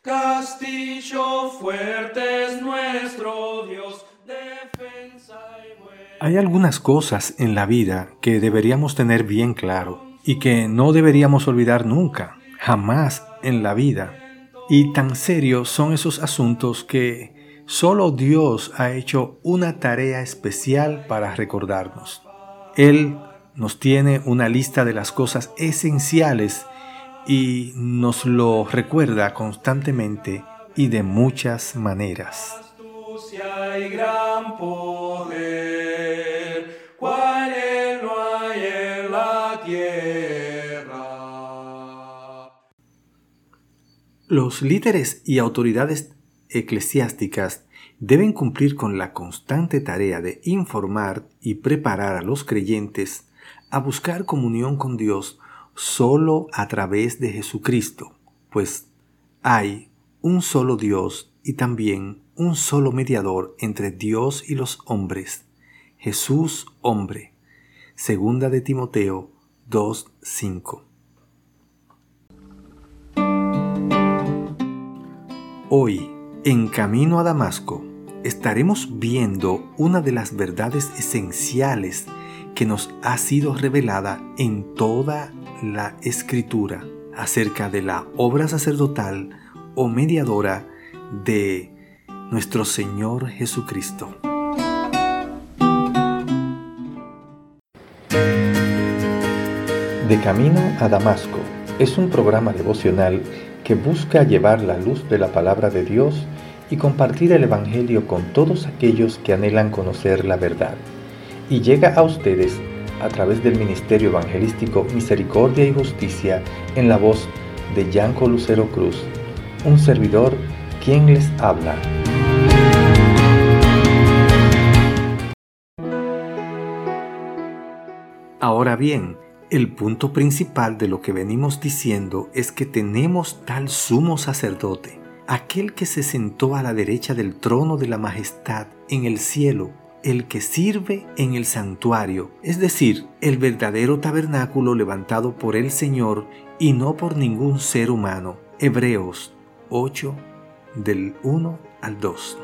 Castillo fuerte es nuestro Dios, defensa y Hay algunas cosas en la vida que deberíamos tener bien claro y que no deberíamos olvidar nunca, jamás en la vida. Y tan serios son esos asuntos que solo Dios ha hecho una tarea especial para recordarnos. Él nos tiene una lista de las cosas esenciales y nos lo recuerda constantemente y de muchas maneras. astucia y gran poder, cual él no hay en la tierra. Los líderes y autoridades eclesiásticas deben cumplir con la constante tarea de informar y preparar a los creyentes a buscar comunión con Dios solo a través de Jesucristo, pues hay un solo Dios y también un solo mediador entre Dios y los hombres, Jesús hombre. Segunda de Timoteo 2:5. Hoy, en camino a Damasco, estaremos viendo una de las verdades esenciales que nos ha sido revelada en toda la escritura acerca de la obra sacerdotal o mediadora de nuestro Señor Jesucristo. De Camino a Damasco es un programa devocional que busca llevar la luz de la palabra de Dios y compartir el Evangelio con todos aquellos que anhelan conocer la verdad. Y llega a ustedes a través del Ministerio Evangelístico Misericordia y Justicia en la voz de Yanco Lucero Cruz, un servidor quien les habla. Ahora bien, el punto principal de lo que venimos diciendo es que tenemos tal sumo sacerdote, aquel que se sentó a la derecha del trono de la majestad en el cielo el que sirve en el santuario, es decir, el verdadero tabernáculo levantado por el Señor y no por ningún ser humano. Hebreos 8 del 1 al 2.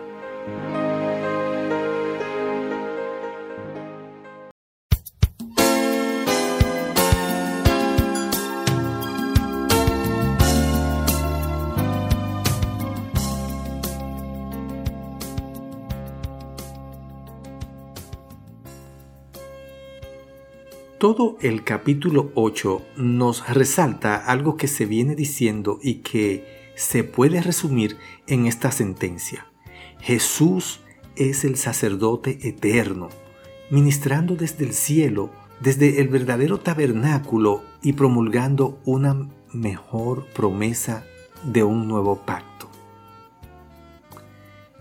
Todo el capítulo 8 nos resalta algo que se viene diciendo y que se puede resumir en esta sentencia. Jesús es el sacerdote eterno, ministrando desde el cielo, desde el verdadero tabernáculo y promulgando una mejor promesa de un nuevo pacto.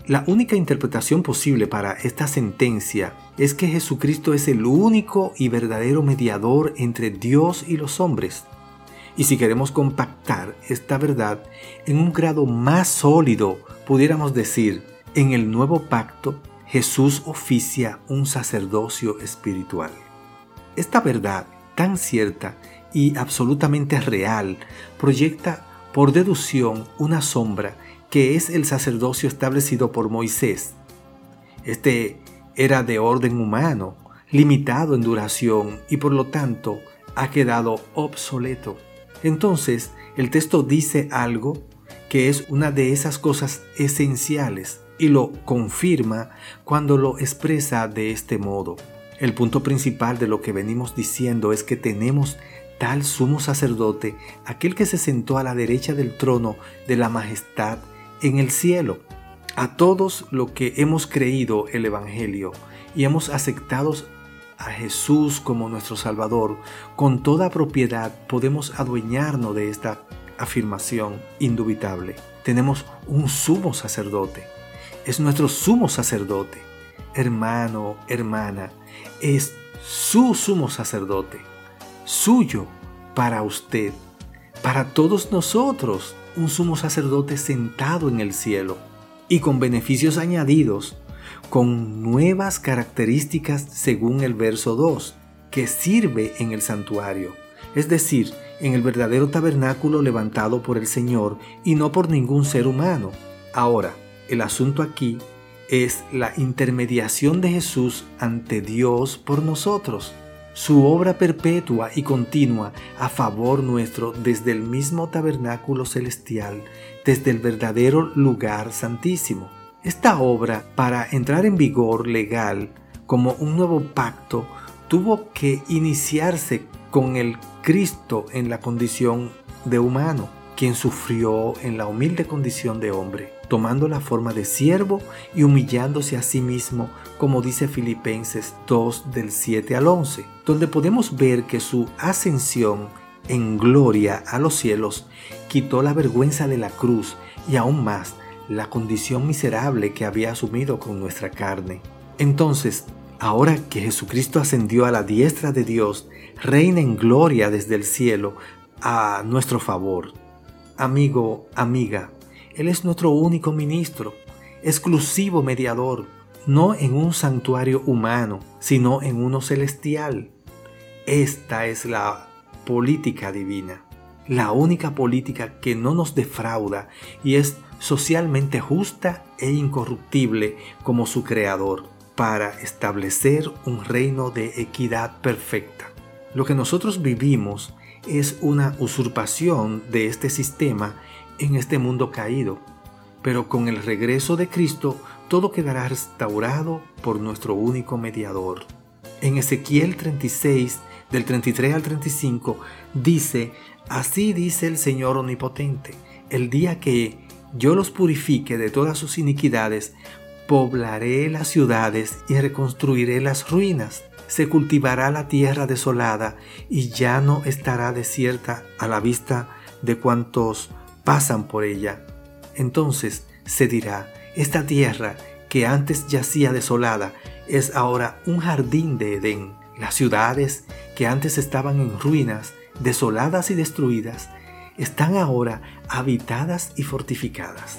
La única interpretación posible para esta sentencia es que Jesucristo es el único y verdadero mediador entre Dios y los hombres. Y si queremos compactar esta verdad en un grado más sólido, pudiéramos decir, en el nuevo pacto, Jesús oficia un sacerdocio espiritual. Esta verdad tan cierta y absolutamente real proyecta por deducción una sombra que es el sacerdocio establecido por Moisés. Este era de orden humano, limitado en duración y por lo tanto ha quedado obsoleto. Entonces, el texto dice algo que es una de esas cosas esenciales y lo confirma cuando lo expresa de este modo. El punto principal de lo que venimos diciendo es que tenemos tal sumo sacerdote, aquel que se sentó a la derecha del trono de la majestad en el cielo. A todos los que hemos creído el Evangelio y hemos aceptado a Jesús como nuestro Salvador, con toda propiedad podemos adueñarnos de esta afirmación indubitable. Tenemos un sumo sacerdote. Es nuestro sumo sacerdote. Hermano, hermana, es su sumo sacerdote. Suyo para usted, para todos nosotros un sumo sacerdote sentado en el cielo y con beneficios añadidos, con nuevas características según el verso 2, que sirve en el santuario, es decir, en el verdadero tabernáculo levantado por el Señor y no por ningún ser humano. Ahora, el asunto aquí es la intermediación de Jesús ante Dios por nosotros, su obra perpetua y continua a favor nuestro desde el mismo tabernáculo celestial, desde el verdadero lugar santísimo. Esta obra, para entrar en vigor legal como un nuevo pacto, tuvo que iniciarse con el Cristo en la condición de humano, quien sufrió en la humilde condición de hombre, tomando la forma de siervo y humillándose a sí mismo, como dice Filipenses 2 del 7 al 11, donde podemos ver que su ascensión en gloria a los cielos quitó la vergüenza de la cruz y aún más la condición miserable que había asumido con nuestra carne. Entonces, Ahora que Jesucristo ascendió a la diestra de Dios, reina en gloria desde el cielo a nuestro favor. Amigo, amiga, Él es nuestro único ministro, exclusivo mediador, no en un santuario humano, sino en uno celestial. Esta es la política divina, la única política que no nos defrauda y es socialmente justa e incorruptible como su creador para establecer un reino de equidad perfecta. Lo que nosotros vivimos es una usurpación de este sistema en este mundo caído, pero con el regreso de Cristo todo quedará restaurado por nuestro único mediador. En Ezequiel 36, del 33 al 35, dice, Así dice el Señor Omnipotente, el día que yo los purifique de todas sus iniquidades, poblaré las ciudades y reconstruiré las ruinas. Se cultivará la tierra desolada y ya no estará desierta a la vista de cuantos pasan por ella. Entonces se dirá, esta tierra que antes yacía desolada es ahora un jardín de Edén. Las ciudades que antes estaban en ruinas, desoladas y destruidas, están ahora habitadas y fortificadas.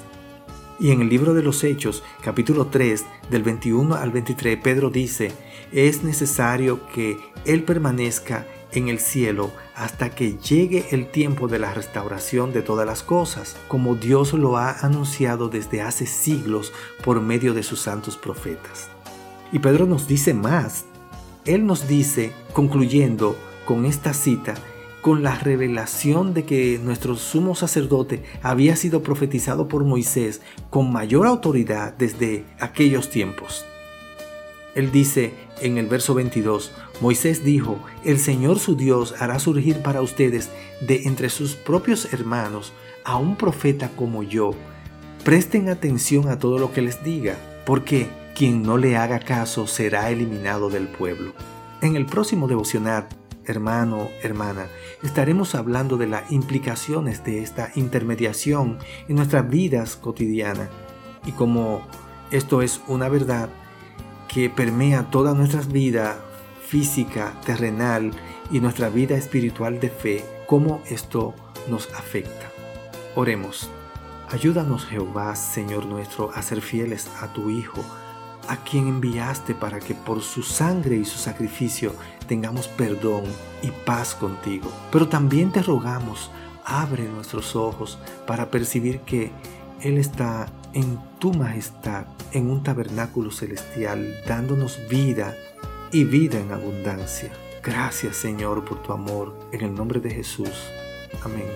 Y en el libro de los Hechos, capítulo 3, del 21 al 23, Pedro dice, es necesario que Él permanezca en el cielo hasta que llegue el tiempo de la restauración de todas las cosas, como Dios lo ha anunciado desde hace siglos por medio de sus santos profetas. Y Pedro nos dice más. Él nos dice, concluyendo con esta cita, con la revelación de que nuestro sumo sacerdote había sido profetizado por Moisés con mayor autoridad desde aquellos tiempos. Él dice en el verso 22, Moisés dijo, el Señor su Dios hará surgir para ustedes de entre sus propios hermanos a un profeta como yo. Presten atención a todo lo que les diga, porque quien no le haga caso será eliminado del pueblo. En el próximo devocional hermano, hermana, estaremos hablando de las implicaciones de esta intermediación en nuestras vidas cotidianas y como esto es una verdad que permea toda nuestra vida física, terrenal y nuestra vida espiritual de fe, cómo esto nos afecta. Oremos. Ayúdanos Jehová, Señor nuestro, a ser fieles a tu Hijo, a quien enviaste para que por su sangre y su sacrificio tengamos perdón y paz contigo. Pero también te rogamos, abre nuestros ojos para percibir que Él está en tu majestad, en un tabernáculo celestial, dándonos vida y vida en abundancia. Gracias Señor por tu amor, en el nombre de Jesús. Amén.